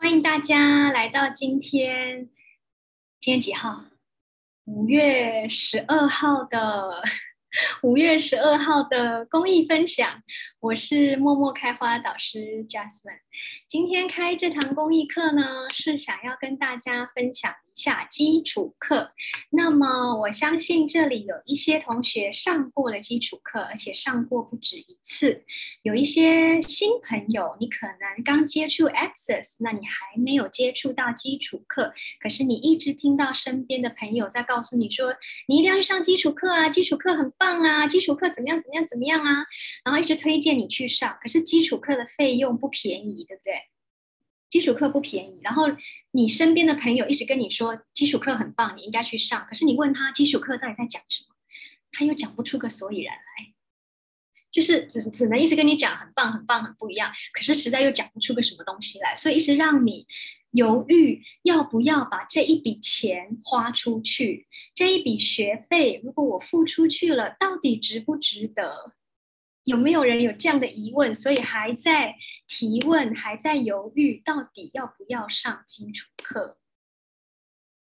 欢迎大家来到今天，今天几号？五月十二号的 五月十二号的公益分享。我是默默开花导师 Jasmine。今天开这堂公益课呢，是想要跟大家分享。下基础课，那么我相信这里有一些同学上过了基础课，而且上过不止一次。有一些新朋友，你可能刚接触 Access，那你还没有接触到基础课，可是你一直听到身边的朋友在告诉你说，你一定要去上基础课啊，基础课很棒啊，基础课怎么样怎么样怎么样啊，然后一直推荐你去上，可是基础课的费用不便宜，对不对？基础课不便宜，然后你身边的朋友一直跟你说基础课很棒，你应该去上。可是你问他基础课到底在讲什么，他又讲不出个所以然来，就是只只能一直跟你讲很棒很棒很不一样，可是实在又讲不出个什么东西来，所以一直让你犹豫要不要把这一笔钱花出去，这一笔学费如果我付出去了，到底值不值得？有没有人有这样的疑问？所以还在提问，还在犹豫，到底要不要上基础课？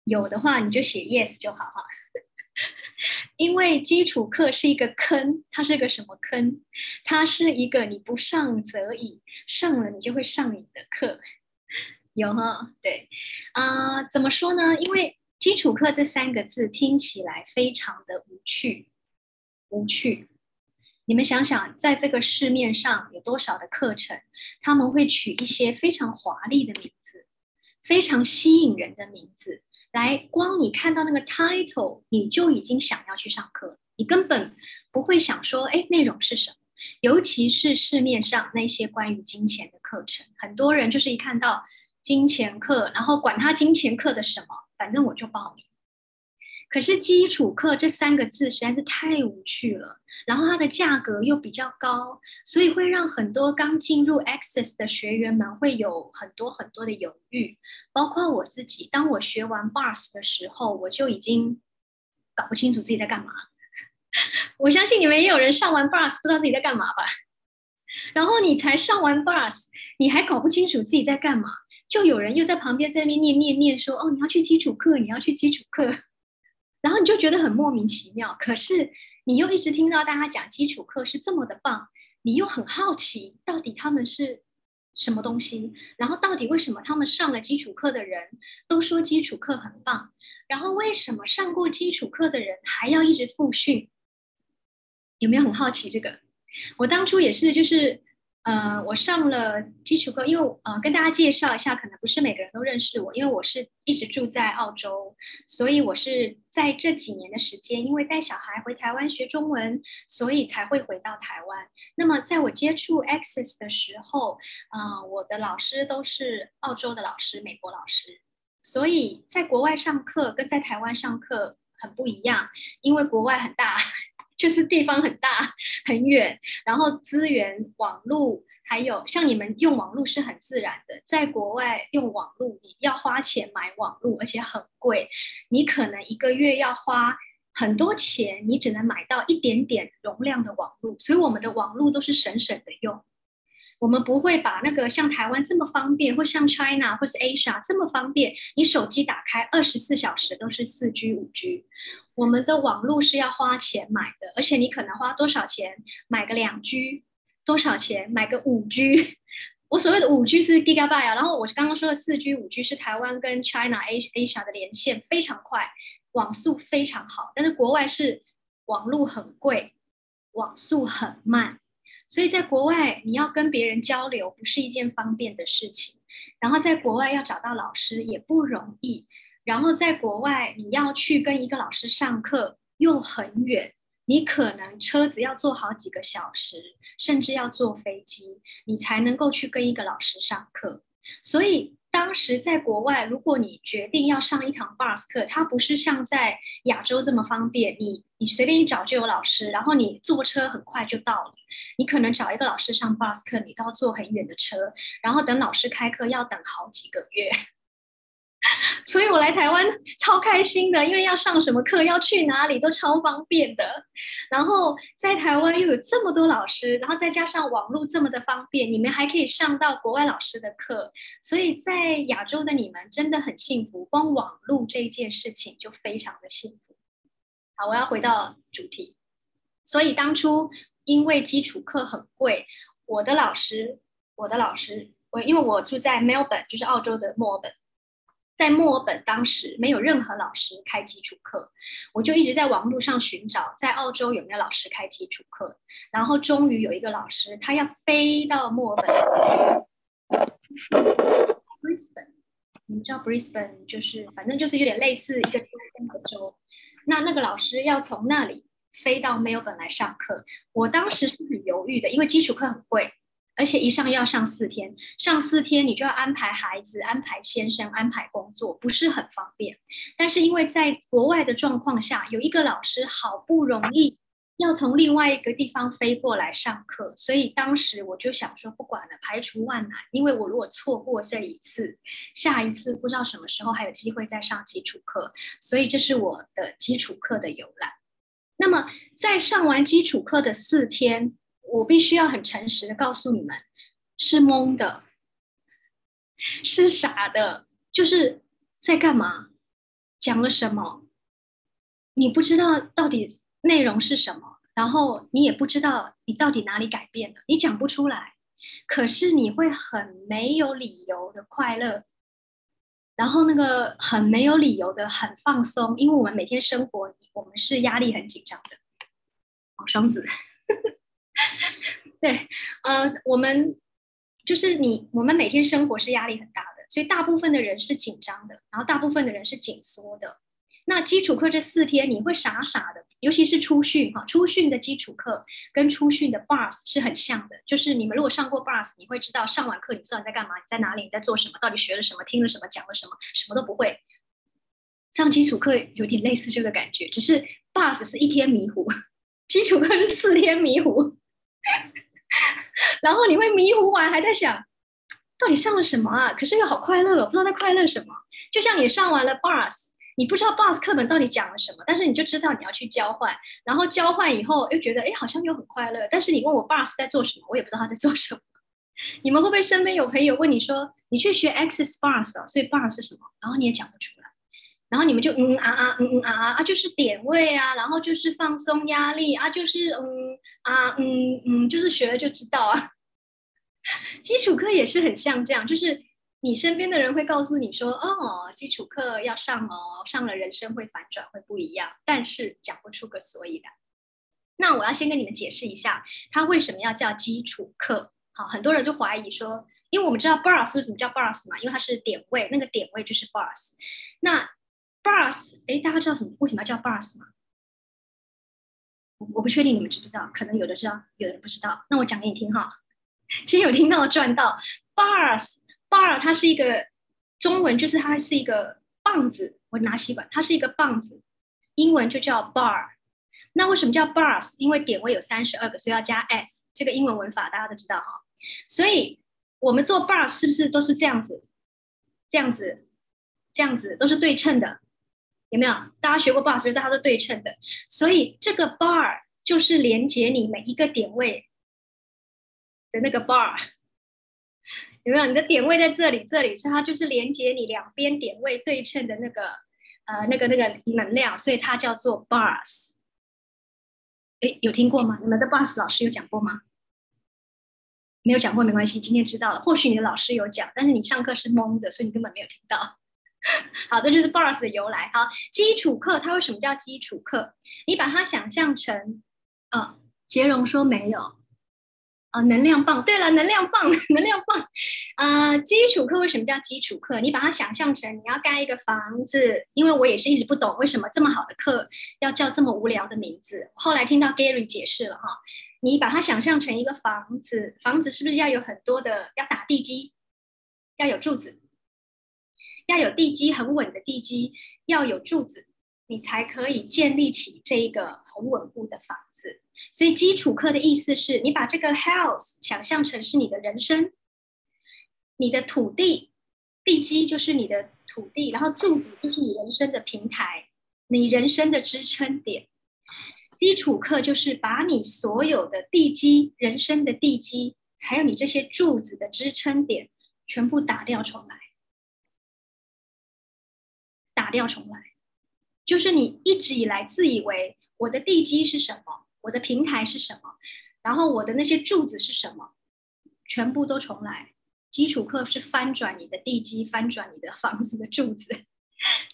有的话，你就写 yes 就好哈。因为基础课是一个坑，它是个什么坑？它是一个你不上则已，上了你就会上瘾的课。有哈？对啊，怎么说呢？因为基础课这三个字听起来非常的无趣，无趣。你们想想，在这个市面上有多少的课程，他们会取一些非常华丽的名字，非常吸引人的名字，来光你看到那个 title，你就已经想要去上课，你根本不会想说，哎，内容是什么？尤其是市面上那些关于金钱的课程，很多人就是一看到金钱课，然后管他金钱课的什么，反正我就报名。可是基础课这三个字实在是太无趣了，然后它的价格又比较高，所以会让很多刚进入 Access 的学员们会有很多很多的犹豫，包括我自己。当我学完 Bars 的时候，我就已经搞不清楚自己在干嘛。我相信你们也有人上完 Bars 不知道自己在干嘛吧？然后你才上完 Bars，你还搞不清楚自己在干嘛，就有人又在旁边在那边念念念说：“哦，你要去基础课，你要去基础课。”然后你就觉得很莫名其妙，可是你又一直听到大家讲基础课是这么的棒，你又很好奇到底他们是什么东西，然后到底为什么他们上了基础课的人都说基础课很棒，然后为什么上过基础课的人还要一直复训？有没有很好奇这个？我当初也是，就是。呃，我上了基础课，因为呃，跟大家介绍一下，可能不是每个人都认识我，因为我是一直住在澳洲，所以我是在这几年的时间，因为带小孩回台湾学中文，所以才会回到台湾。那么在我接触 Access 的时候，啊，我的老师都是澳洲的老师，美国老师，所以在国外上课跟在台湾上课很不一样，因为国外很大。就是地方很大 很远，然后资源、网络还有像你们用网络是很自然的，在国外用网络你要花钱买网络，而且很贵，你可能一个月要花很多钱，你只能买到一点点容量的网络，所以我们的网络都是省省的用。我们不会把那个像台湾这么方便，或像 China 或是 Asia 这么方便，你手机打开二十四小时都是四 G 五 G。我们的网络是要花钱买的，而且你可能花多少钱买个两 G，多少钱买个五 G。我所谓的五 G 是 Gigabyte 啊，然后我刚刚说的四 G 五 G 是台湾跟 China A Asia 的连线非常快，网速非常好，但是国外是网络很贵，网速很慢。所以在国外，你要跟别人交流不是一件方便的事情。然后在国外要找到老师也不容易。然后在国外，你要去跟一个老师上课又很远，你可能车子要坐好几个小时，甚至要坐飞机，你才能够去跟一个老师上课。所以。当时在国外，如果你决定要上一堂 bars 课，它不是像在亚洲这么方便，你你随便一找就有老师，然后你坐车很快就到了。你可能找一个老师上 bars 课，你都要坐很远的车，然后等老师开课要等好几个月。所以我来台湾超开心的，因为要上什么课，要去哪里都超方便的。然后在台湾又有这么多老师，然后再加上网络这么的方便，你们还可以上到国外老师的课。所以在亚洲的你们真的很幸福，光网络这一件事情就非常的幸福。好，我要回到主题。所以当初因为基础课很贵，我的老师，我的老师，我因为我住在 Melbourne，就是澳洲的墨尔本。在墨尔本，当时没有任何老师开基础课，我就一直在网络上寻找，在澳洲有没有老师开基础课。然后终于有一个老师，他要飞到墨尔本，Brisbane。你们知道 Brisbane 就是，反正就是有点类似一个州跟个州。那那个老师要从那里飞到墨尔本来上课，我当时是很犹豫的，因为基础课很贵。而且一上要上四天，上四天你就要安排孩子、安排先生、安排工作，不是很方便。但是因为在国外的状况下，有一个老师好不容易要从另外一个地方飞过来上课，所以当时我就想说，不管了，排除万难，因为我如果错过这一次，下一次不知道什么时候还有机会再上基础课，所以这是我的基础课的由来。那么在上完基础课的四天。我必须要很诚实的告诉你们，是懵的，是傻的，就是在干嘛，讲了什么，你不知道到底内容是什么，然后你也不知道你到底哪里改变了，你讲不出来，可是你会很没有理由的快乐，然后那个很没有理由的很放松，因为我们每天生活，我们是压力很紧张的，哦，双子。对，呃，我们就是你，我们每天生活是压力很大的，所以大部分的人是紧张的，然后大部分的人是紧缩的。那基础课这四天你会傻傻的，尤其是初训哈，初训的基础课跟初训的 bars 是很像的，就是你们如果上过 bars，你会知道上完课你知道你在干嘛，你在哪里，你在做什么，到底学了什么，听了什么，讲了什么，什么都不会。上基础课有点类似这个感觉，只是 bars 是一天迷糊，基础课是四天迷糊。然后你会迷糊完，还在想到底上了什么啊？可是又好快乐，不知道在快乐什么。就像你上完了 bars，你不知道 bars 课本到底讲了什么，但是你就知道你要去交换。然后交换以后又觉得，哎，好像又很快乐。但是你问我 bars 在做什么，我也不知道他在做什么。你们会不会身边有朋友问你说，你去学 access bars 啊？所以 bars 是什么？然后你也讲不出来。然后你们就嗯啊啊嗯嗯啊啊啊，就是点位啊，然后就是放松压力啊，就是嗯啊嗯嗯，就是学了就知道啊。基础课也是很像这样，就是你身边的人会告诉你说，哦，基础课要上哦，上了人生会反转，会不一样，但是讲不出个所以然。那我要先跟你们解释一下，它为什么要叫基础课？好，很多人就怀疑说，因为我们知道 bars 为什么叫 bars 嘛，因为它是点位，那个点位就是 bars。那 bars，哎，大家知道什么？为什么要叫 bars 吗？我我不确定你们知不知道，可能有的知道，有的人不知道。那我讲给你听哈。其实有听到赚到 bar，它是一个中文，就是它是一个棒子。我拿吸管，它是一个棒子，英文就叫 bar。那为什么叫 bars？因为点位有三十二个，所以要加 s。这个英文文法大家都知道哈。所以我们做 bars 是不是都是这样子？这样子，这样子都是对称的。有没有？大家学过 bar，所以它是对称的。所以这个 bar 就是连接你每一个点位的那个 bar，有没有？你的点位在这里，这里，所以它就是连接你两边点位对称的那个呃那个那个能量，所以它叫做 bars。哎，有听过吗？你们的 bars 老师有讲过吗？没有讲过没关系，今天知道了。或许你的老师有讲，但是你上课是懵的，所以你根本没有听到。好，这就是 bars 的由来。好，基础课它为什么叫基础课？你把它想象成，呃，杰荣说没有，啊，能量棒。对了，能量棒，能量棒。呃，基础课为什么叫基础课？你把它想象成你要盖一个房子，因为我也是一直不懂为什么这么好的课要叫这么无聊的名字。后来听到 Gary 解释了哈，你把它想象成一个房子，房子是不是要有很多的要打地基，要有柱子？要有地基很稳的地基，要有柱子，你才可以建立起这一个很稳固的房。所以基础课的意思是你把这个 house 想象成是你的人生，你的土地地基就是你的土地，然后柱子就是你人生的平台，你人生的支撑点。基础课就是把你所有的地基、人生的地基，还有你这些柱子的支撑点，全部打掉重来。打掉重来，就是你一直以来自以为我的地基是什么，我的平台是什么，然后我的那些柱子是什么，全部都重来。基础课是翻转你的地基，翻转你的房子的柱子，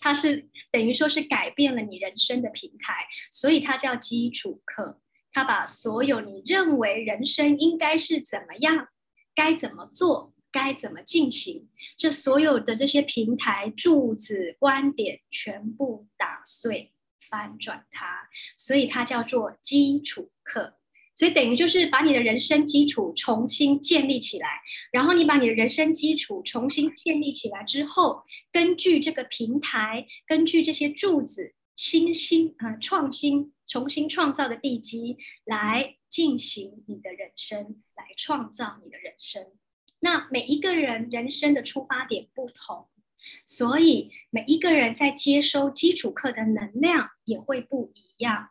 它是等于说是改变了你人生的平台，所以它叫基础课。它把所有你认为人生应该是怎么样，该怎么做。该怎么进行？这所有的这些平台、柱子、观点，全部打碎、翻转它，所以它叫做基础课。所以等于就是把你的人生基础重新建立起来。然后你把你的人生基础重新建立起来之后，根据这个平台，根据这些柱子，新新呃创新、重新创造的地基来进行你的人生，来创造你的人生。那每一个人人生的出发点不同，所以每一个人在接收基础课的能量也会不一样。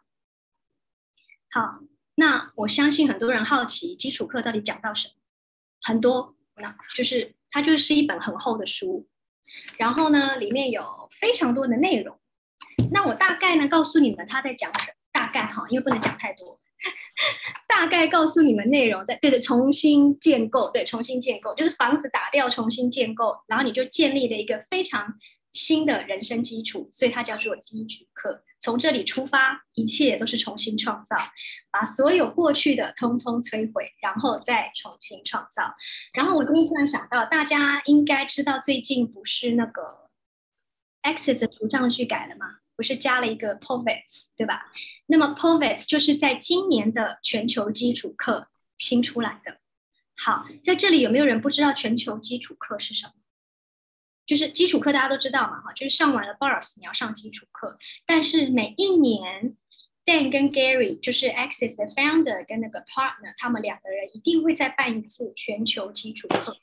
好，那我相信很多人好奇基础课到底讲到什么，很多，那就是它就是一本很厚的书，然后呢，里面有非常多的内容。那我大概呢告诉你们他在讲什么，大概哈，因为不能讲太多。大概告诉你们内容，在对的，重新建构，对，重新建构就是房子打掉，重新建构，然后你就建立了一个非常新的人生基础，所以它叫做基础课。从这里出发，一切都是重新创造，把所有过去的通通摧毁，然后再重新创造。然后我这边突然想到，大家应该知道，最近不是那个 Access 的除障去改了吗？不是加了一个 POVES，对吧？那么 POVES 就是在今年的全球基础课新出来的。好，在这里有没有人不知道全球基础课是什么？就是基础课大家都知道嘛，哈，就是上完了 BARS 你要上基础课。但是每一年 Dan 跟 Gary 就是 Access 的 Founder 跟那个 Partner，他们两个人一定会再办一次全球基础课。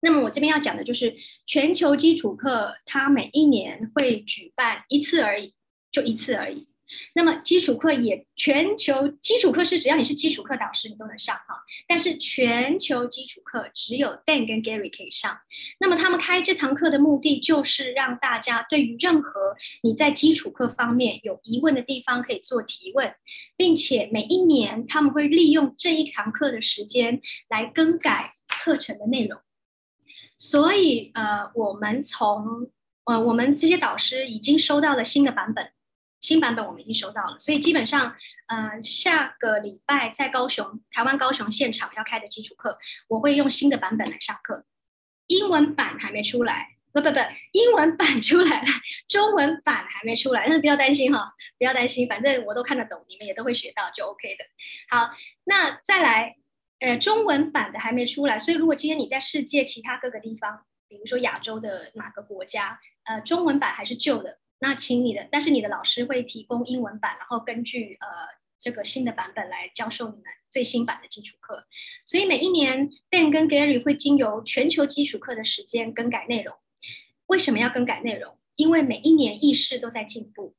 那么我这边要讲的就是全球基础课，它每一年会举办一次而已，就一次而已。那么基础课也全球基础课是只要你是基础课导师，你都能上哈。但是全球基础课只有 Dan 跟 Gary 可以上。那么他们开这堂课的目的就是让大家对于任何你在基础课方面有疑问的地方可以做提问，并且每一年他们会利用这一堂课的时间来更改课程的内容。所以，呃，我们从，呃，我们这些导师已经收到了新的版本，新版本我们已经收到了。所以基本上，呃，下个礼拜在高雄，台湾高雄现场要开的基础课，我会用新的版本来上课。英文版还没出来，不不不，英文版出来了，中文版还没出来，但是不要担心哈，不要担心，反正我都看得懂，你们也都会学到，就 OK 的。好，那再来。呃，中文版的还没出来，所以如果今天你在世界其他各个地方，比如说亚洲的哪个国家，呃，中文版还是旧的，那请你的，但是你的老师会提供英文版，然后根据呃这个新的版本来教授你们最新版的基础课。所以每一年，Dan 跟 Gary 会经由全球基础课的时间更改内容。为什么要更改内容？因为每一年意识都在进步，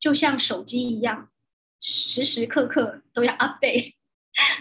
就像手机一样，时时刻刻都要 update。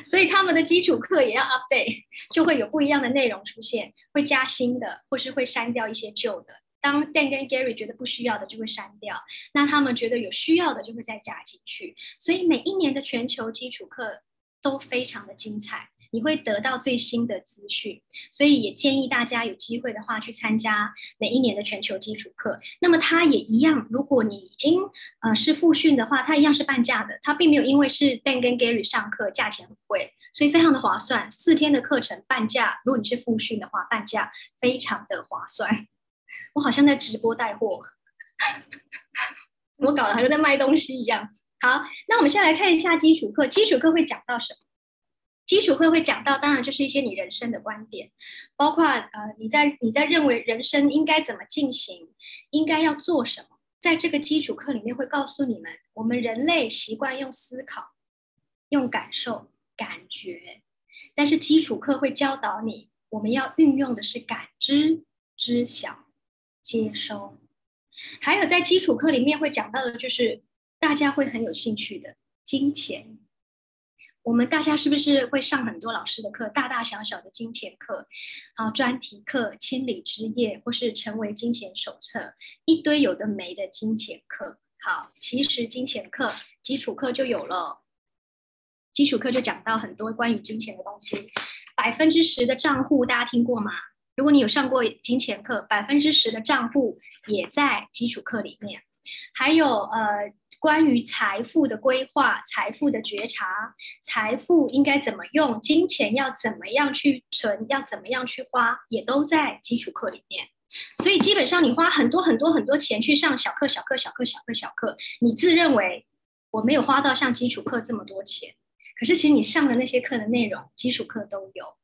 所以他们的基础课也要 update，就会有不一样的内容出现，会加新的，或是会删掉一些旧的。当 Dan 跟 Gary 觉得不需要的，就会删掉；那他们觉得有需要的，就会再加进去。所以每一年的全球基础课都非常的精彩。你会得到最新的资讯，所以也建议大家有机会的话去参加每一年的全球基础课。那么它也一样，如果你已经呃是复训的话，它一样是半价的。它并没有因为是 Dan 跟 Gary 上课价钱很贵，所以非常的划算。四天的课程半价，如果你是复训的话，半价非常的划算。我好像在直播带货，我搞得好像在卖东西一样。好，那我们先来看一下基础课。基础课会讲到什么？基础课会讲到，当然就是一些你人生的观点，包括呃你在你在认为人生应该怎么进行，应该要做什么。在这个基础课里面会告诉你们，我们人类习惯用思考、用感受、感觉，但是基础课会教导你我们要运用的是感知、知晓、接收。还有在基础课里面会讲到的，就是大家会很有兴趣的金钱。我们大家是不是会上很多老师的课，大大小小的金钱课，啊，专题课、千里之夜，或是成为金钱手册，一堆有的没的金钱课。好，其实金钱课基础课就有了，基础课就讲到很多关于金钱的东西。百分之十的账户，大家听过吗？如果你有上过金钱课，百分之十的账户也在基础课里面。还有呃，关于财富的规划、财富的觉察、财富应该怎么用、金钱要怎么样去存、要怎么样去花，也都在基础课里面。所以基本上，你花很多很多很多钱去上小课、小课、小课、小课、小课，你自认为我没有花到像基础课这么多钱，可是其实你上的那些课的内容，基础课都有。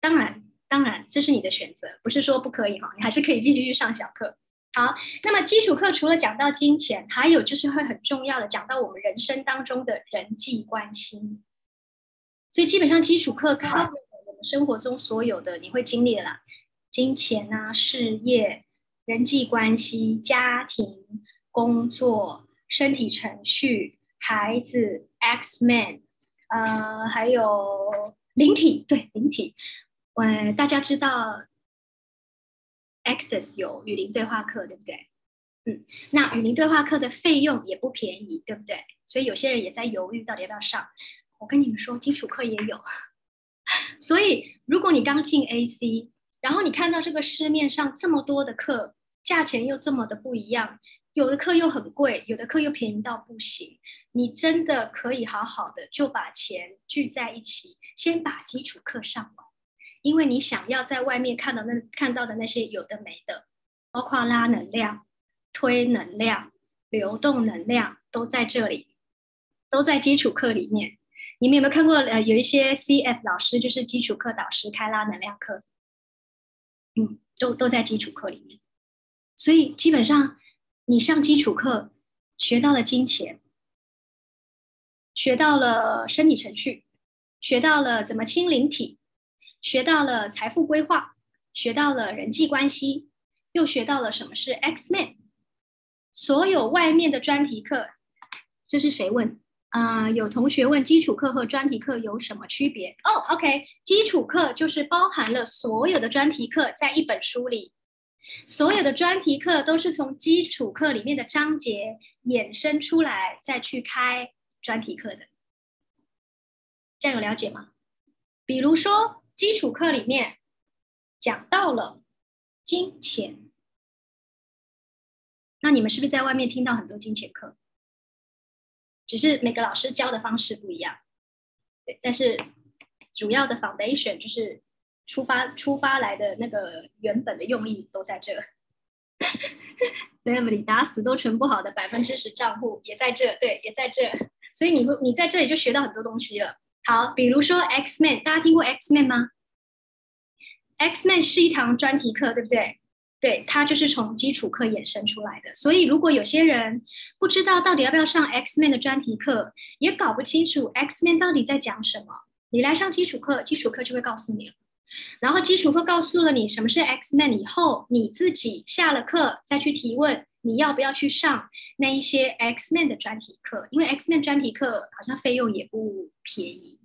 当然，当然这是你的选择，不是说不可以哈，你还是可以继续去上小课。好，那么基础课除了讲到金钱，还有就是会很重要的讲到我们人生当中的人际关系。所以基本上基础课考我们生活中所有的你会经历的啦，金钱啊、事业、人际关系、家庭、工作、身体程序、孩子、X Man，呃，还有灵体，对灵体，呃，大家知道。Access 有语音对话课，对不对？嗯，那语音对话课的费用也不便宜，对不对？所以有些人也在犹豫，到底要不要上。我跟你们说，基础课也有。所以如果你刚进 AC，然后你看到这个市面上这么多的课，价钱又这么的不一样，有的课又很贵，有的课又便宜到不行，你真的可以好好的就把钱聚在一起，先把基础课上完。因为你想要在外面看到那看到的那些有的没的，包括拉能量、推能量、流动能量，都在这里，都在基础课里面。你们有没有看过？呃，有一些 CF 老师就是基础课导师开拉能量课，嗯，都都在基础课里面。所以基本上你上基础课学到了金钱，学到了身体程序，学到了怎么清灵体。学到了财富规划，学到了人际关系，又学到了什么是 X Man。所有外面的专题课，这是谁问啊？有同学问基础课和专题课有什么区别？哦，OK，基础课就是包含了所有的专题课在一本书里，所有的专题课都是从基础课里面的章节衍生出来再去开专题课的。这样有了解吗？比如说。基础课里面讲到了金钱，那你们是不是在外面听到很多金钱课？只是每个老师教的方式不一样，对，但是主要的 foundation 就是出发出发来的那个原本的用意都在这。Family 打死都存不好的百分之十账户也在这，对，也在这，所以你会你在这里就学到很多东西了。好，比如说 X Man，大家听过 X Man 吗？X Man 是一堂专题课，对不对？对，它就是从基础课衍生出来的。所以，如果有些人不知道到底要不要上 X Man 的专题课，也搞不清楚 X Man 到底在讲什么，你来上基础课，基础课就会告诉你了。然后，基础课告诉了你什么是 X Man 以后，你自己下了课再去提问。你要不要去上那一些 X Men 的专题课？因为 X Men 专题课好像费用也不便宜，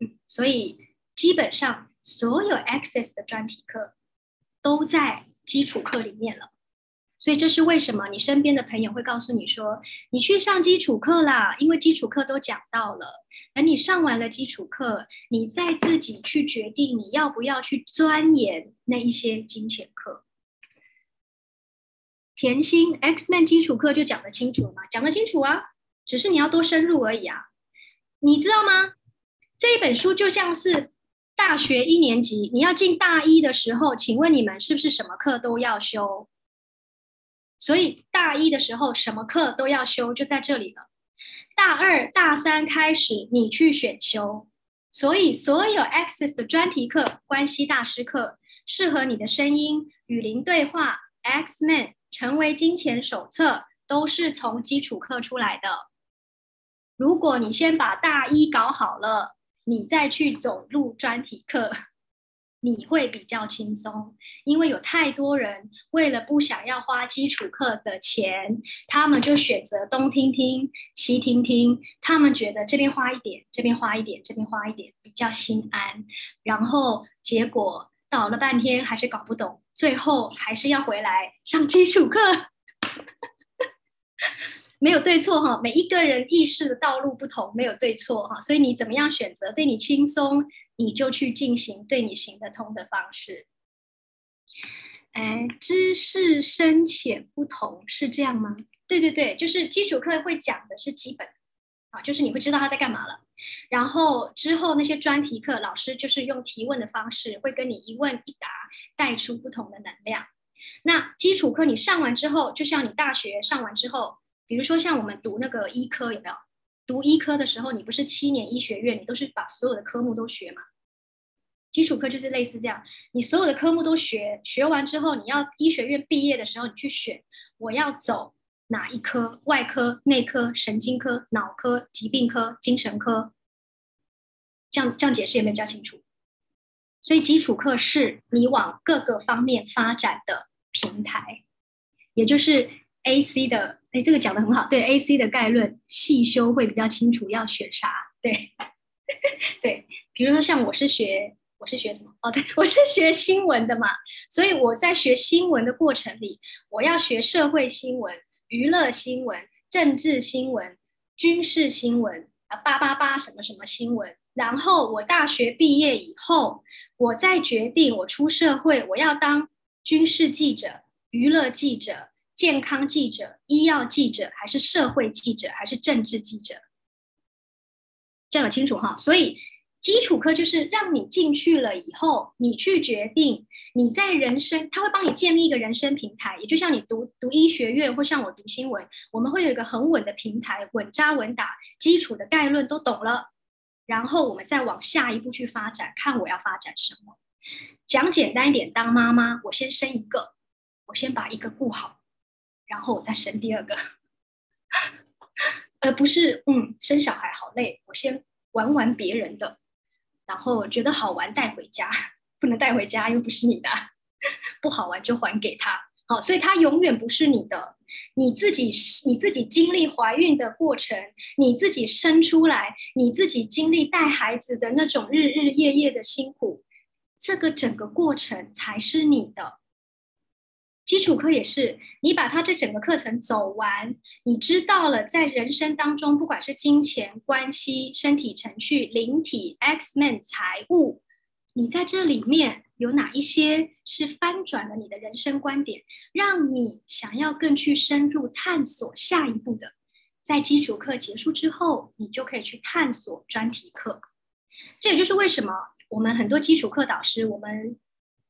嗯，所以基本上所有 Access 的专题课都在基础课里面了。所以这是为什么你身边的朋友会告诉你说，你去上基础课啦，因为基础课都讲到了。等你上完了基础课，你再自己去决定你要不要去钻研那一些金钱课。甜心 X Man 基础课就讲得清楚了吗？讲得清楚啊，只是你要多深入而已啊。你知道吗？这一本书就像是大学一年级，你要进大一的时候，请问你们是不是什么课都要修？所以大一的时候什么课都要修，就在这里了。大二、大三开始你去选修，所以所有 Access 的专题课、关系大师课，适合你的声音、语林对话、X Man。成为金钱手册都是从基础课出来的。如果你先把大一搞好了，你再去走入专题课，你会比较轻松，因为有太多人为了不想要花基础课的钱，他们就选择东听听西听听，他们觉得这边花一点，这边花一点，这边花一点比较心安，然后结果搞了半天还是搞不懂，最后还是要回来上基础课。没有对错哈，每一个人意识的道路不同，没有对错哈，所以你怎么样选择对你轻松，你就去进行对你行得通的方式。哎，知识深浅不同是这样吗？对对对，就是基础课会讲的是基本啊，就是你会知道他在干嘛了。然后之后那些专题课，老师就是用提问的方式，会跟你一问一答，带出不同的能量。那基础课你上完之后，就像你大学上完之后。比如说，像我们读那个医科，有没有？读医科的时候，你不是七年医学院，你都是把所有的科目都学嘛？基础课就是类似这样，你所有的科目都学，学完之后，你要医学院毕业的时候，你去选我要走哪一科：外科、内科、神经科、脑科、疾病科、精神科。这样这样解释有没有比较清楚？所以基础课是你往各个方面发展的平台，也就是 A C 的。哎，这个讲的很好。对 A C 的概论细修会比较清楚，要选啥？对，对。比如说像我是学，我是学什么？哦，对，我是学新闻的嘛。所以我在学新闻的过程里，我要学社会新闻、娱乐新闻、政治新闻、军事新闻啊，八八八什么什么新闻。然后我大学毕业以后，我再决定我出社会，我要当军事记者、娱乐记者。健康记者、医药记者，还是社会记者，还是政治记者？这样清楚哈。所以基础课就是让你进去了以后，你去决定你在人生，他会帮你建立一个人生平台。也就像你读读医学院，或像我读新闻，我们会有一个很稳的平台，稳扎稳打，基础的概论都懂了，然后我们再往下一步去发展，看我要发展什么。讲简单一点，当妈妈，我先生一个，我先把一个顾好。然后我再生第二个，而不是嗯生小孩好累，我先玩玩别人的，然后觉得好玩带回家，不能带回家又不是你的，不好玩就还给他。好，所以他永远不是你的，你自己你自己经历怀孕的过程，你自己生出来，你自己经历带孩子的那种日日夜夜的辛苦，这个整个过程才是你的。基础课也是，你把它这整个课程走完，你知道了，在人生当中，不管是金钱、关系、身体、程序、灵体、X Men、财务，你在这里面有哪一些是翻转了你的人生观点，让你想要更去深入探索下一步的，在基础课结束之后，你就可以去探索专题课。这也就是为什么我们很多基础课导师，我们。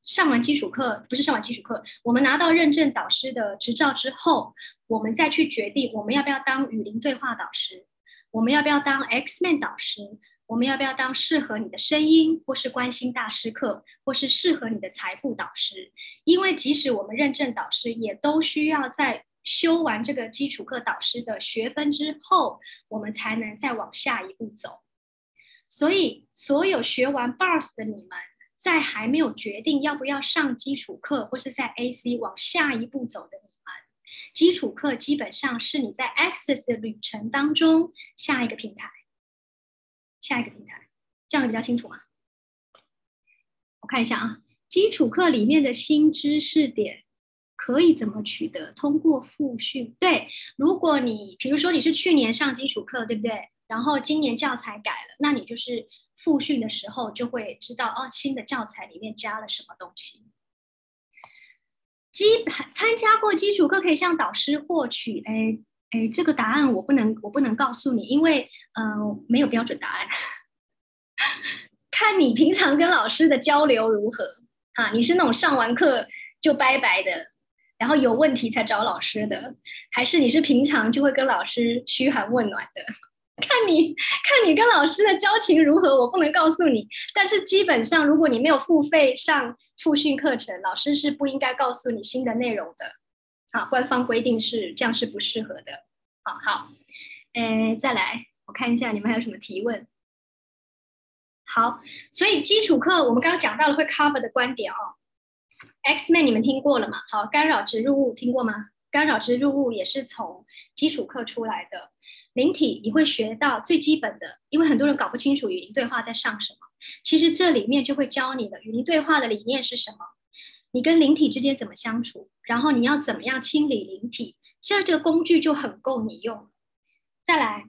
上完基础课不是上完基础课，我们拿到认证导师的执照之后，我们再去决定我们要不要当雨林对话导师，我们要不要当 X Man 导师，我们要不要当适合你的声音或是关心大师课，或是适合你的财富导师。因为即使我们认证导师，也都需要在修完这个基础课导师的学分之后，我们才能再往下一步走。所以，所有学完 Bars 的你们。在还没有决定要不要上基础课，或是在 AC 往下一步走的你们，基础课基本上是你在 Access 的旅程当中下一个平台，下一个平台，这样比较清楚吗？我看一下啊，基础课里面的新知识点可以怎么取得？通过复训。对，如果你比如说你是去年上基础课，对不对？然后今年教材改了，那你就是。复训的时候就会知道哦，新的教材里面加了什么东西。基参加过基础课可以向导师获取，哎哎，这个答案我不能我不能告诉你，因为嗯没有标准答案，看你平常跟老师的交流如何啊？你是那种上完课就拜拜的，然后有问题才找老师的，还是你是平常就会跟老师嘘寒问暖的？看你 看你跟老师的交情如何，我不能告诉你。但是基本上，如果你没有付费上复训课程，老师是不应该告诉你新的内容的。好，官方规定是这样是不适合的。好好，诶，再来，我看一下你们还有什么提问。好，所以基础课我们刚刚讲到了会 cover 的观点哦。Xman 你们听过了吗？好，干扰植入物听过吗？干扰植入物也是从基础课出来的。灵体你会学到最基本的，因为很多人搞不清楚语灵对话在上什么。其实这里面就会教你的语灵对话的理念是什么，你跟灵体之间怎么相处，然后你要怎么样清理灵体，现在这个工具就很够你用。再来。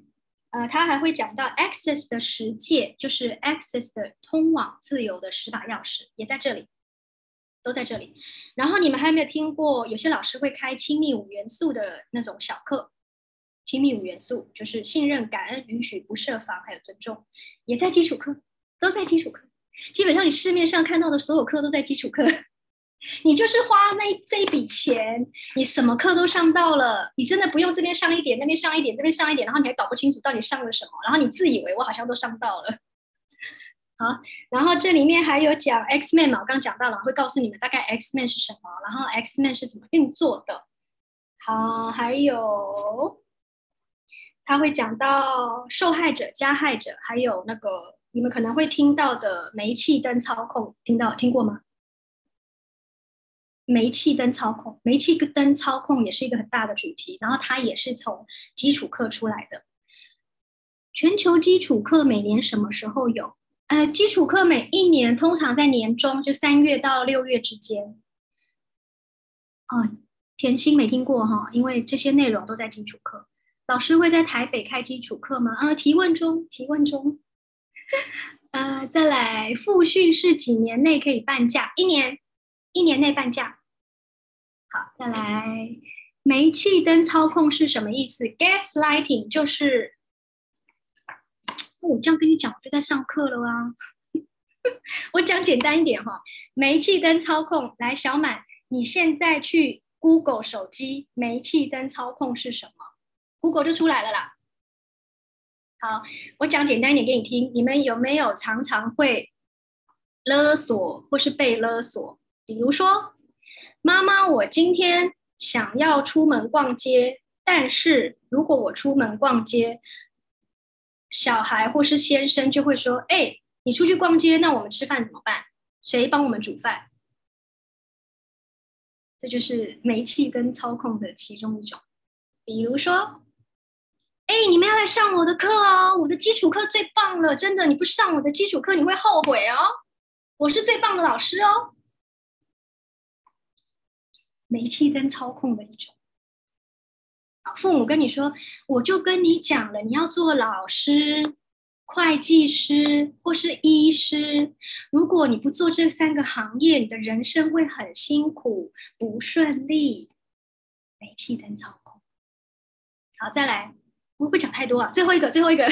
呃，他还会讲到 Access 的十戒，就是 Access 的通往自由的十把钥匙，也在这里，都在这里。然后你们还没有听过，有些老师会开亲密五元素的那种小课？亲密五元素就是信任、感恩、允许、不设防，还有尊重，也在基础课，都在基础课。基本上你市面上看到的所有课都在基础课。你就是花那这一笔钱，你什么课都上到了，你真的不用这边上一点，那边上一点，这边上一点，然后你还搞不清楚到底上了什么，然后你自以为我好像都上到了。好，然后这里面还有讲 X Man 嘛，我刚讲到了，会告诉你们大概 X Man 是什么，然后 X Man 是怎么运作的。好，还有他会讲到受害者、加害者，还有那个你们可能会听到的煤气灯操控，听到听过吗？煤气灯操控，煤气灯操控也是一个很大的主题，然后它也是从基础课出来的。全球基础课每年什么时候有？呃，基础课每一年通常在年中，就三月到六月之间。哦，甜心没听过哈，因为这些内容都在基础课。老师会在台北开基础课吗？啊，提问中，提问中。呃，再来复训是几年内可以半价？一年，一年内半价。好，再来，煤气灯操控是什么意思？Gas lighting 就是，我这样跟你讲，我就在上课了啊。我讲简单一点哈，煤气灯操控，来，小满，你现在去 Google 手机，煤气灯操控是什么？Google 就出来了啦。好，我讲简单一点给你听，你们有没有常常会勒索或是被勒索？比如说。妈妈，我今天想要出门逛街，但是如果我出门逛街，小孩或是先生就会说：“哎，你出去逛街，那我们吃饭怎么办？谁帮我们煮饭？”这就是煤气灯操控的其中一种。比如说：“哎，你们要来上我的课哦，我的基础课最棒了，真的，你不上我的基础课你会后悔哦，我是最棒的老师哦。”煤气灯操控的一种。父母跟你说，我就跟你讲了，你要做老师、会计师或是医师。如果你不做这三个行业，你的人生会很辛苦、不顺利。煤气灯操控。好，再来，我不讲太多啊。最后一个，最后一个，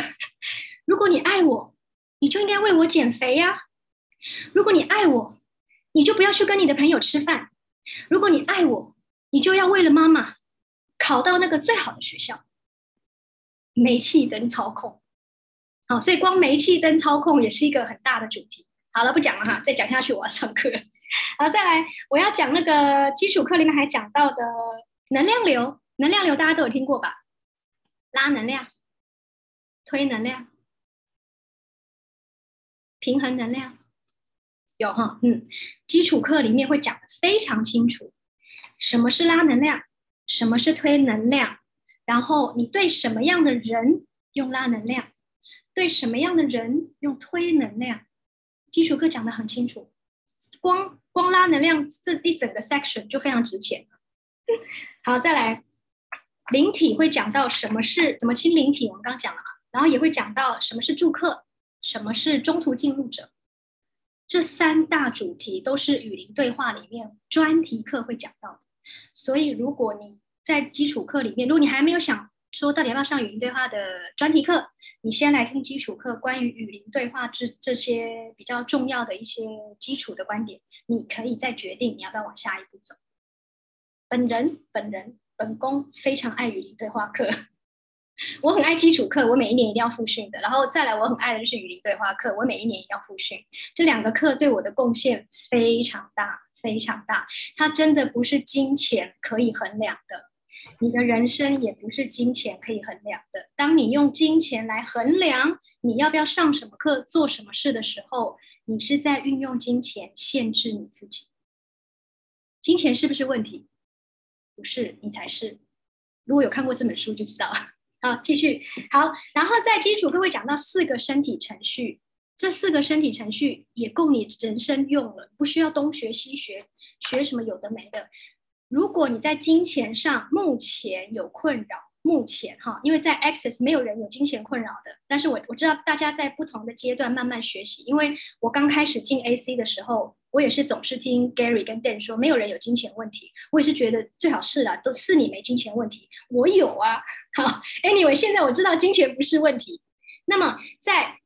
如果你爱我，你就应该为我减肥呀。如果你爱我，你就不要去跟你的朋友吃饭。如果你爱我，你就要为了妈妈考到那个最好的学校。煤气灯操控，好，所以光煤气灯操控也是一个很大的主题。好了，不讲了哈，再讲下去我要上课。好，再来，我要讲那个基础课里面还讲到的能量流，能量流大家都有听过吧？拉能量、推能量、平衡能量。有哈，嗯，基础课里面会讲的非常清楚，什么是拉能量，什么是推能量，然后你对什么样的人用拉能量，对什么样的人用推能量，基础课讲的很清楚，光光拉能量这一整个 section 就非常值钱 好，再来，灵体会讲到什么是怎么清灵体，我们刚讲了嘛，然后也会讲到什么是住客，什么是中途进入者。这三大主题都是语林对话里面专题课会讲到的，所以如果你在基础课里面，如果你还没有想说到底要不要上语林对话的专题课，你先来听基础课关于语林对话这这些比较重要的一些基础的观点，你可以再决定你要不要往下一步走。本人本人本宫非常爱语音对话课。我很爱基础课，我每一年一定要复训的。然后再来，我很爱的就是语音对话课，我每一年也要复训。这两个课对我的贡献非常大，非常大。它真的不是金钱可以衡量的。你的人生也不是金钱可以衡量的。当你用金钱来衡量你要不要上什么课、做什么事的时候，你是在运用金钱限制你自己。金钱是不是问题？不是，你才是。如果有看过这本书就知道。好，继续好，然后在基础课会讲到四个身体程序，这四个身体程序也够你人生用了，不需要东学西学，学什么有的没的。如果你在金钱上目前有困扰，目前哈，因为在 Access 没有人有金钱困扰的，但是我我知道大家在不同的阶段慢慢学习。因为我刚开始进 AC 的时候，我也是总是听 Gary 跟 Dan 说没有人有金钱问题，我也是觉得最好是啊，都是你没金钱问题，我有啊。好，Anyway，现在我知道金钱不是问题。那么在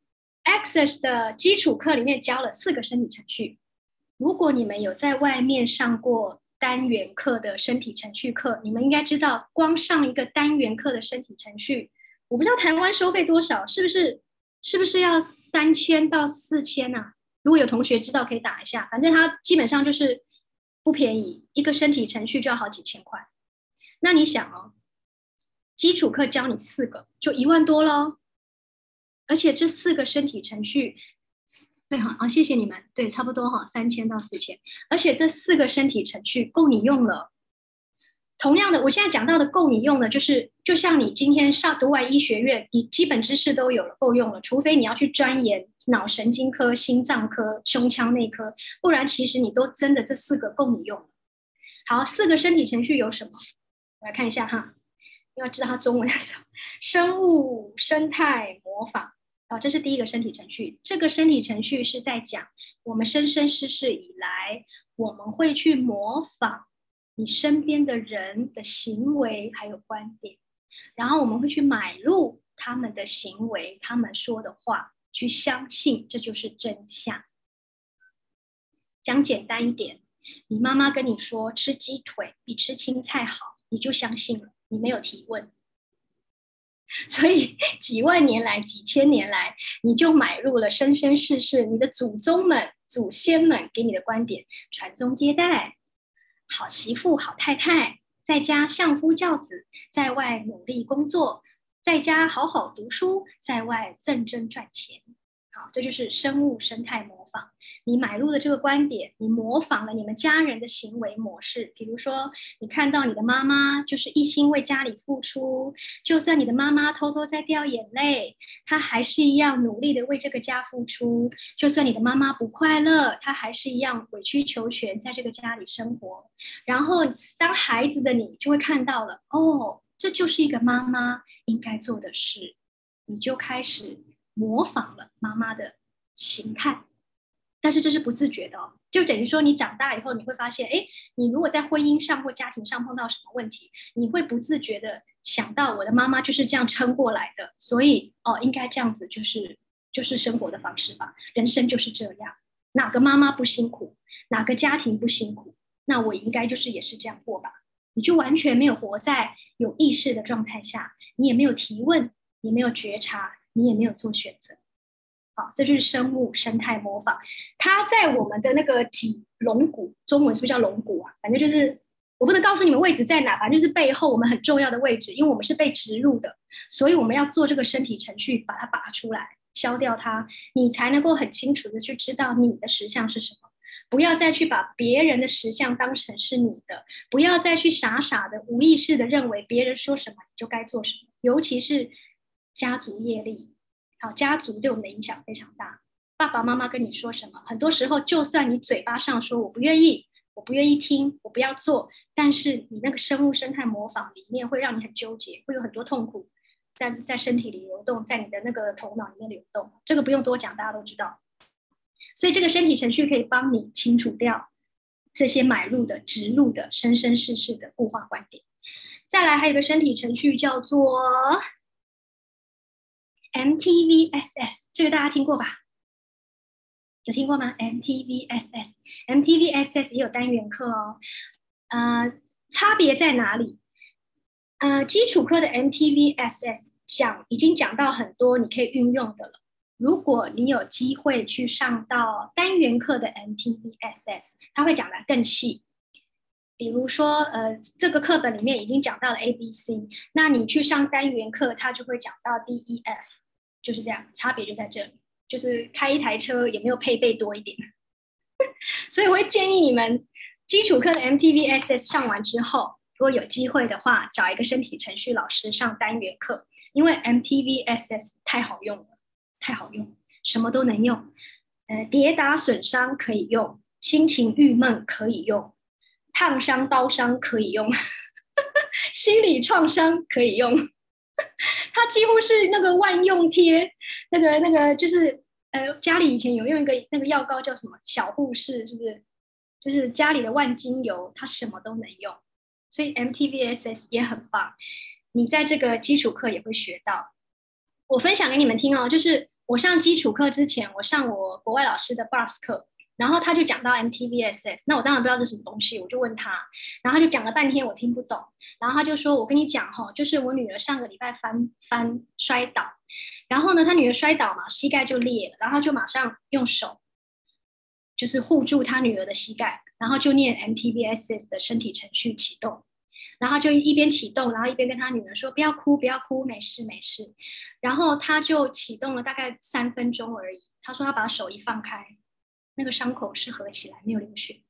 Access 的基础课里面教了四个身体程序，如果你们有在外面上过。单元课的身体程序课，你们应该知道，光上一个单元课的身体程序，我不知道台湾收费多少，是不是？是不是要三千到四千呢？如果有同学知道，可以打一下。反正它基本上就是不便宜，一个身体程序就要好几千块。那你想哦，基础课教你四个，就一万多喽。而且这四个身体程序。对哈，好，谢谢你们。对，差不多哈，三千到四千，而且这四个身体程序够你用了。同样的，我现在讲到的够你用的，就是就像你今天上读完医学院，你基本知识都有了，够用了。除非你要去钻研脑神经科、心脏科、胸腔内科，不然其实你都真的这四个够你用。好，四个身体程序有什么？我来看一下哈，你要知道它中文是什么：生物、生态、模仿。好，这是第一个身体程序。这个身体程序是在讲我们生生世世以来，我们会去模仿你身边的人的行为还有观点，然后我们会去买入他们的行为、他们说的话，去相信这就是真相。讲简单一点，你妈妈跟你说吃鸡腿比吃青菜好，你就相信了，你没有提问。所以几万年来、几千年来，你就买入了生生世世你的祖宗们、祖先们给你的观点，传宗接代，好媳妇、好太太，在家相夫教子，在外努力工作，在家好好读书，在外挣真赚钱。好，这就是生物生态模仿。你买入了这个观点，你模仿了你们家人的行为模式。比如说，你看到你的妈妈就是一心为家里付出，就算你的妈妈偷偷在掉眼泪，她还是一样努力的为这个家付出。就算你的妈妈不快乐，她还是一样委曲求全在这个家里生活。然后，当孩子的你就会看到了，哦，这就是一个妈妈应该做的事，你就开始模仿了妈妈的形态。但是这是不自觉的，哦，就等于说你长大以后，你会发现，哎，你如果在婚姻上或家庭上碰到什么问题，你会不自觉的想到我的妈妈就是这样撑过来的，所以哦，应该这样子就是就是生活的方式吧，人生就是这样，哪个妈妈不辛苦，哪个家庭不辛苦，那我应该就是也是这样过吧，你就完全没有活在有意识的状态下，你也没有提问，你没有觉察，你也没有做选择。好这就是生物生态模仿，它在我们的那个脊龙骨，中文是不是叫龙骨啊？反正就是我不能告诉你们位置在哪，反正就是背后我们很重要的位置，因为我们是被植入的，所以我们要做这个身体程序，把它拔出来，消掉它，你才能够很清楚的去知道你的实相是什么，不要再去把别人的实相当成是你的，不要再去傻傻的无意识的认为别人说什么你就该做什么，尤其是家族业力。好，家族对我们的影响非常大。爸爸妈妈跟你说什么，很多时候就算你嘴巴上说我不愿意，我不愿意听，我不要做，但是你那个生物生态模仿里面会让你很纠结，会有很多痛苦在在身体里流动，在你的那个头脑里面流动。这个不用多讲，大家都知道。所以这个身体程序可以帮你清除掉这些买入的、植入的、生生世世的固化观点。再来，还有一个身体程序叫做。MTVSS 这个大家听过吧？有听过吗？MTVSS，MTVSS 也有单元课哦。呃，差别在哪里？呃，基础课的 MTVSS 讲已经讲到很多你可以运用的了。如果你有机会去上到单元课的 MTVSS，它会讲的更细。比如说，呃，这个课本里面已经讲到了 A、B、C，那你去上单元课，它就会讲到 D、E、F，就是这样，差别就在这里，就是开一台车有没有配备多一点。所以我会建议你们基础课的 MTVSS 上完之后，如果有机会的话，找一个身体程序老师上单元课，因为 MTVSS 太好用了，太好用，什么都能用。呃，跌打损伤可以用，心情郁闷可以用。烫伤、刀伤可以用，心理创伤可以用，它几乎是那个万用贴，那个那个就是呃，家里以前有用一个那个药膏叫什么小护士，是不是？就是家里的万金油，它什么都能用，所以 MTVSS 也很棒。你在这个基础课也会学到。我分享给你们听哦，就是我上基础课之前，我上我国外老师的 Bus 课。然后他就讲到 MTVSS，那我当然不知道这是什么东西，我就问他，然后他就讲了半天，我听不懂。然后他就说：“我跟你讲哈，就是我女儿上个礼拜翻翻摔倒，然后呢，他女儿摔倒嘛，膝盖就裂了，然后就马上用手就是护住他女儿的膝盖，然后就念 MTVSS 的身体程序启动，然后就一边启动，然后一边跟他女儿说：不要哭，不要哭，没事没事。然后他就启动了大概三分钟而已。他说他把手一放开。”那个伤口是合起来，没有流血。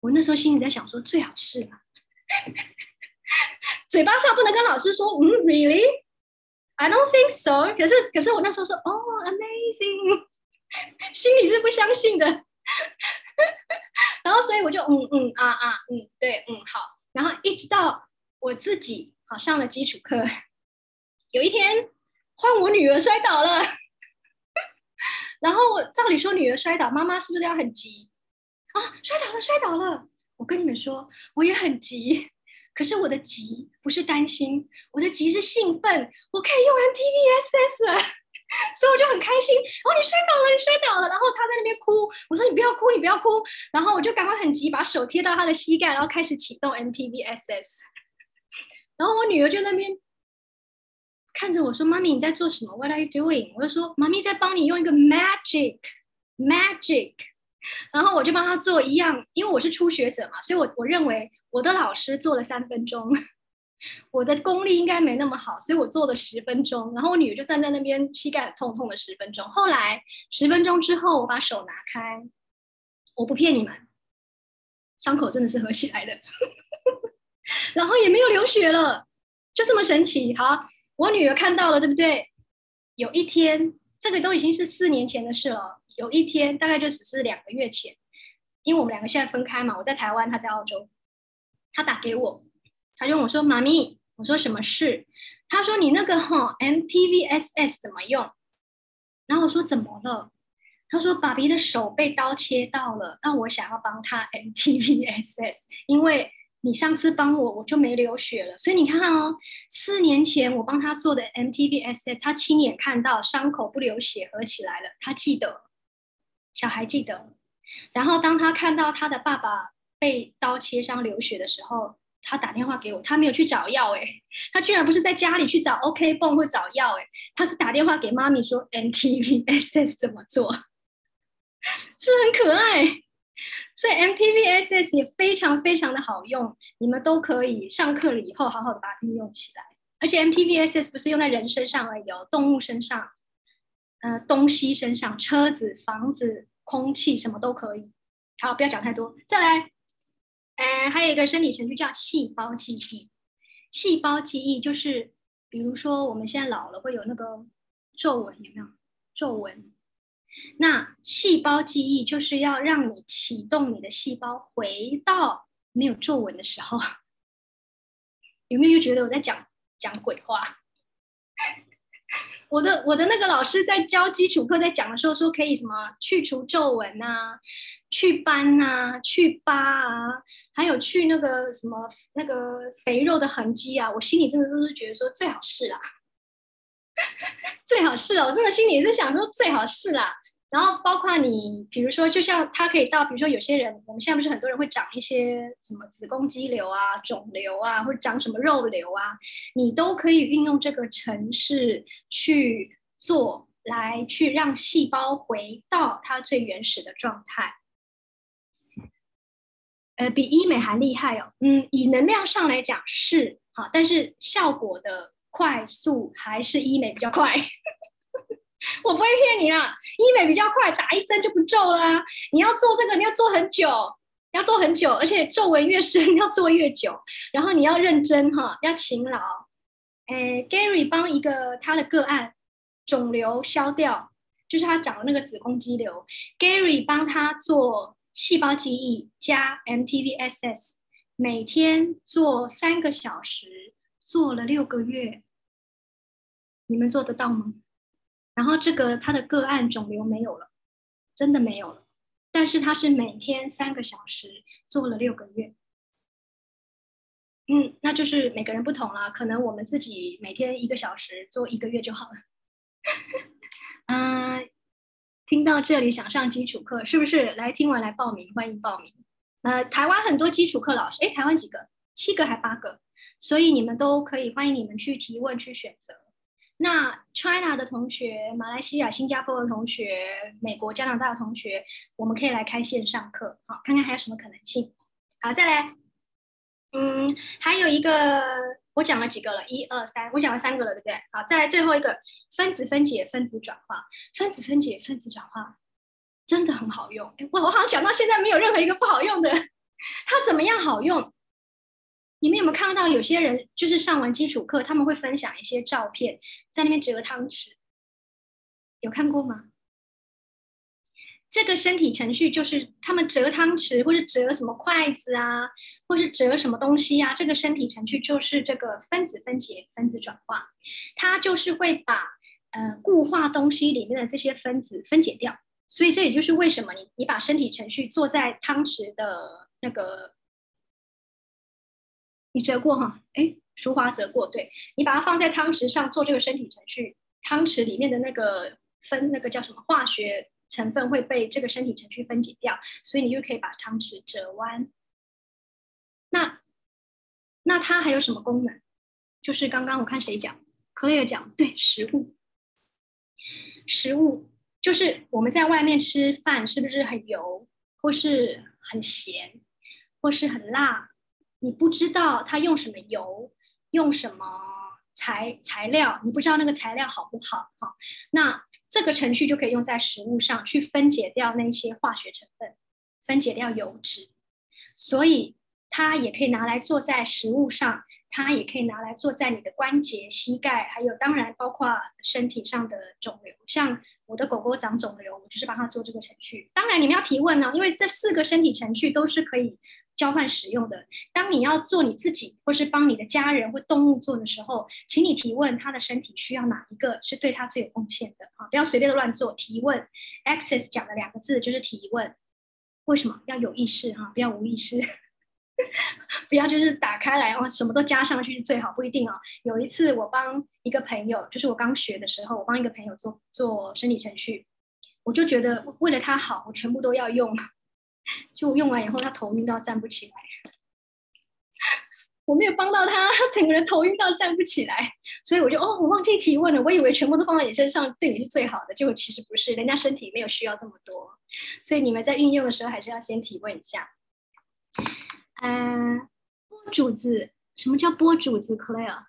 我那时候心里在想说，最好是啊，嘴巴上不能跟老师说，嗯，really，I don't think so。可是，可是我那时候说，哦，amazing，心里是不相信的。然后，所以我就，嗯嗯啊啊，嗯，对，嗯好。然后一直到我自己好上了基础课，有一天换我女儿摔倒了。然后我照理说，女儿摔倒，妈妈是不是要很急啊？摔倒了，摔倒了！我跟你们说，我也很急，可是我的急不是担心，我的急是兴奋，我可以用 MTVSS，所以我就很开心。然哦，你摔倒了，你摔倒了！然后他在那边哭，我说你不要哭，你不要哭。然后我就赶快很急，把手贴到他的膝盖，然后开始启动 MTVSS。然后我女儿就那边。看着我说：“妈咪，你在做什么？What are you doing？” 我就说：“妈咪在帮你用一个 magic，magic。”然后我就帮他做一样，因为我是初学者嘛，所以我我认为我的老师做了三分钟，我的功力应该没那么好，所以我做了十分钟。然后我女儿就站在那边，膝盖痛痛的十分钟。后来十分钟之后，我把手拿开，我不骗你们，伤口真的是合起来的，然后也没有流血了，就这么神奇。好。我女儿看到了，对不对？有一天，这个都已经是四年前的事了。有一天，大概就只是两个月前，因为我们两个现在分开嘛，我在台湾，她在澳洲。她打给我，她就问我说：“妈咪，我说什么事？”她说：“你那个哈 MTVSS 怎么用？”然后我说：“怎么了？”她说：“爸比的手被刀切到了，那我想要帮他 MTVSS，因为。”你上次帮我，我就没流血了。所以你看看哦，四年前我帮他做的 MTVSS，他亲眼看到伤口不流血合起来了，他记得，小孩记得。然后当他看到他的爸爸被刀切伤流血的时候，他打电话给我，他没有去找药，哎，他居然不是在家里去找 OK 泵或找药，哎，他是打电话给妈咪说 MTVSS 怎么做，是很可爱。所以 MTVSS 也非常非常的好用，你们都可以上课了以后好好的把它运用起来。而且 MTVSS 不是用在人身上而已，哦，动物身上，呃，东西身上，车子、房子、空气什么都可以。好，不要讲太多。再来，呃，还有一个生理程序叫细胞记忆。细胞记忆就是，比如说我们现在老了会有那个皱纹，有没有皱纹？那细胞记忆就是要让你启动你的细胞回到没有皱纹的时候，有没有觉得我在讲讲鬼话？我的我的那个老师在教基础课在讲的时候说可以什么去除皱纹啊，去斑啊，去疤啊，还有去那个什么那个肥肉的痕迹啊，我心里真的都是觉得说最好是啦。最好是哦，真的心里是想说最好是啦。然后包括你，比如说，就像它可以到，比如说有些人，我们现在不是很多人会长一些什么子宫肌瘤啊、肿瘤啊，或者长什么肉瘤啊，你都可以运用这个程式去做，来去让细胞回到它最原始的状态。呃，比医美还厉害哦。嗯，以能量上来讲是好，但是效果的快速还是医美比较快。我不会骗你啦，医美比较快，打一针就不皱啦。你要做这个，你要做很久，要做很久，而且皱纹越深 要做越久。然后你要认真哈，要勤劳。诶，Gary 帮一个他的个案肿瘤消掉，就是他长了那个子宫肌瘤。Gary 帮他做细胞记忆加 MTVSS，每天做三个小时，做了六个月。你们做得到吗？然后这个他的个案肿瘤没有了，真的没有了。但是他是每天三个小时做了六个月，嗯，那就是每个人不同了。可能我们自己每天一个小时做一个月就好了。嗯，听到这里想上基础课是不是？来听完来报名，欢迎报名。呃，台湾很多基础课老师，哎，台湾几个？七个还八个？所以你们都可以欢迎你们去提问去选择。那 China 的同学、马来西亚、新加坡的同学、美国、加拿大的同学，我们可以来开线上课，好，看看还有什么可能性。好，再来，嗯，还有一个，我讲了几个了？一二三，我讲了三个了，对不对？好，再来最后一个，分子分解、分子转化、分子分解、分子转化，真的很好用。我我好像讲到现在没有任何一个不好用的，它怎么样好用？你们有没有看到有些人就是上完基础课，他们会分享一些照片，在那边折汤匙，有看过吗？这个身体程序就是他们折汤匙，或是折什么筷子啊，或是折什么东西啊。这个身体程序就是这个分子分解、分子转化，它就是会把呃固化东西里面的这些分子分解掉。所以这也就是为什么你你把身体程序做在汤匙的那个。你折过哈？哎，淑华折过。对你把它放在汤匙上做这个身体程序，汤匙里面的那个分那个叫什么化学成分会被这个身体程序分解掉，所以你就可以把汤匙折弯。那那它还有什么功能？就是刚刚我看谁讲，Clare 讲对，食物，食物就是我们在外面吃饭是不是很油，或是很咸，或是很辣？你不知道它用什么油，用什么材材料，你不知道那个材料好不好哈？那这个程序就可以用在食物上去分解掉那些化学成分，分解掉油脂，所以它也可以拿来做在食物上，它也可以拿来做在你的关节、膝盖，还有当然包括身体上的肿瘤。像我的狗狗长肿瘤，我就是帮它做这个程序。当然你们要提问呢，因为这四个身体程序都是可以。交换使用的。当你要做你自己，或是帮你的家人或动物做的时候，请你提问他的身体需要哪一个是对他最有贡献的啊！不要随便的乱做。提问，access 讲的两个字就是提问。为什么要有意识哈？不要无意识。不要就是打开来哦，什么都加上去是最好，不一定哦。有一次我帮一个朋友，就是我刚学的时候，我帮一个朋友做做生理程序，我就觉得为了他好，我全部都要用。就用完以后，他头晕到站不起来。我没有帮到他，他整个人头晕到站不起来。所以我就哦，我忘记提问了。我以为全部都放在你身上，对你是最好的。结果其实不是，人家身体没有需要这么多。所以你们在运用的时候，还是要先提问一下。嗯，拨主子，什么叫拨主子？Clare，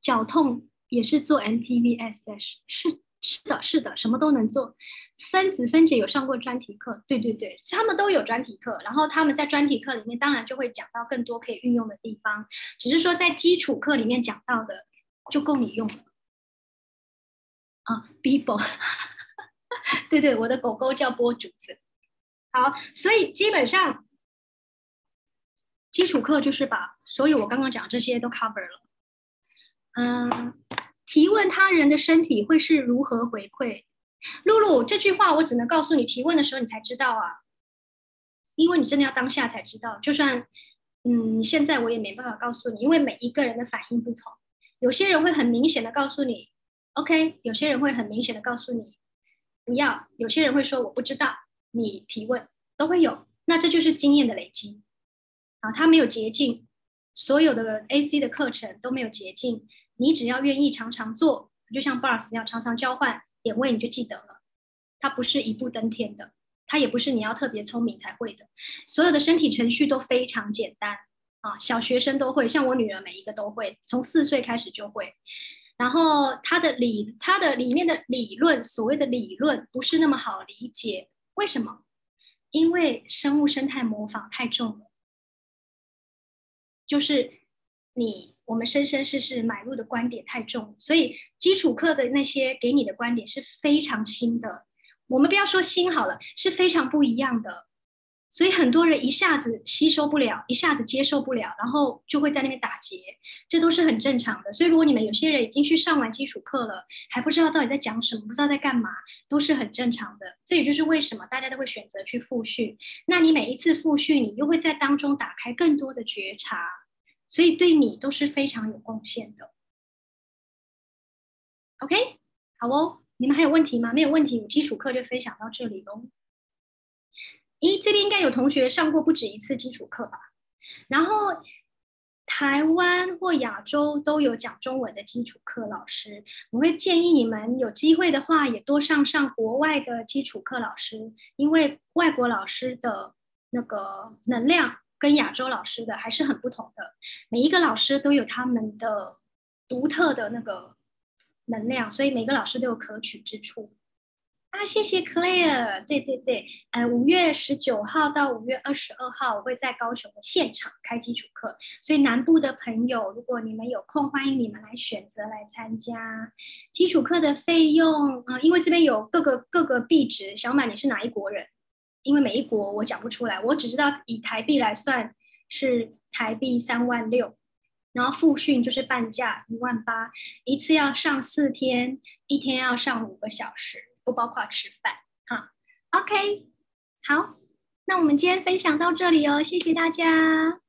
脚痛也是做 MTVSS 是。是的，是的，什么都能做。分子分解有上过专题课，对对对，他们都有专题课。然后他们在专题课里面，当然就会讲到更多可以运用的地方。只是说在基础课里面讲到的，就够你用了。啊，Before，对对，我的狗狗叫波竹子。好，所以基本上基础课就是把所有我刚刚讲这些都 cover 了。嗯。提问他人的身体会是如何回馈？露露这句话我只能告诉你，提问的时候你才知道啊，因为你真的要当下才知道。就算嗯，现在我也没办法告诉你，因为每一个人的反应不同。有些人会很明显的告诉你 OK，有些人会很明显的告诉你不要，有些人会说我不知道。你提问都会有，那这就是经验的累积啊，它没有捷径，所有的 AC 的课程都没有捷径。你只要愿意常常做，就像 boss 一样常常交换点位，你就记得了。它不是一步登天的，它也不是你要特别聪明才会的，所有的身体程序都非常简单啊，小学生都会，像我女儿每一个都会，从四岁开始就会。然后它的理，它的里面的理论，所谓的理论不是那么好理解，为什么？因为生物生态模仿太重了，就是你我们生生世世买入的观点太重，所以基础课的那些给你的观点是非常新的。我们不要说新好了，是非常不一样的。所以很多人一下子吸收不了，一下子接受不了，然后就会在那边打结，这都是很正常的。所以如果你们有些人已经去上完基础课了，还不知道到底在讲什么，不知道在干嘛，都是很正常的。这也就是为什么大家都会选择去复训。那你每一次复训，你又会在当中打开更多的觉察，所以对你都是非常有贡献的。OK，好哦，你们还有问题吗？没有问题，基础课就分享到这里喽。咦，这边应该有同学上过不止一次基础课吧？然后台湾或亚洲都有讲中文的基础课老师，我会建议你们有机会的话，也多上上国外的基础课老师，因为外国老师的那个能量跟亚洲老师的还是很不同的。每一个老师都有他们的独特的那个能量，所以每个老师都有可取之处。啊，谢谢 Claire。对对对，呃，五月十九号到五月二十二号，我会在高雄的现场开基础课，所以南部的朋友，如果你们有空，欢迎你们来选择来参加基础课的费用啊，因为这边有各个各个币值。小满，你是哪一国人？因为每一国我讲不出来，我只知道以台币来算是台币三万六，然后复训就是半价一万八，一次要上四天，一天要上五个小时。不包括吃饭，哈，OK，好，那我们今天分享到这里哦，谢谢大家。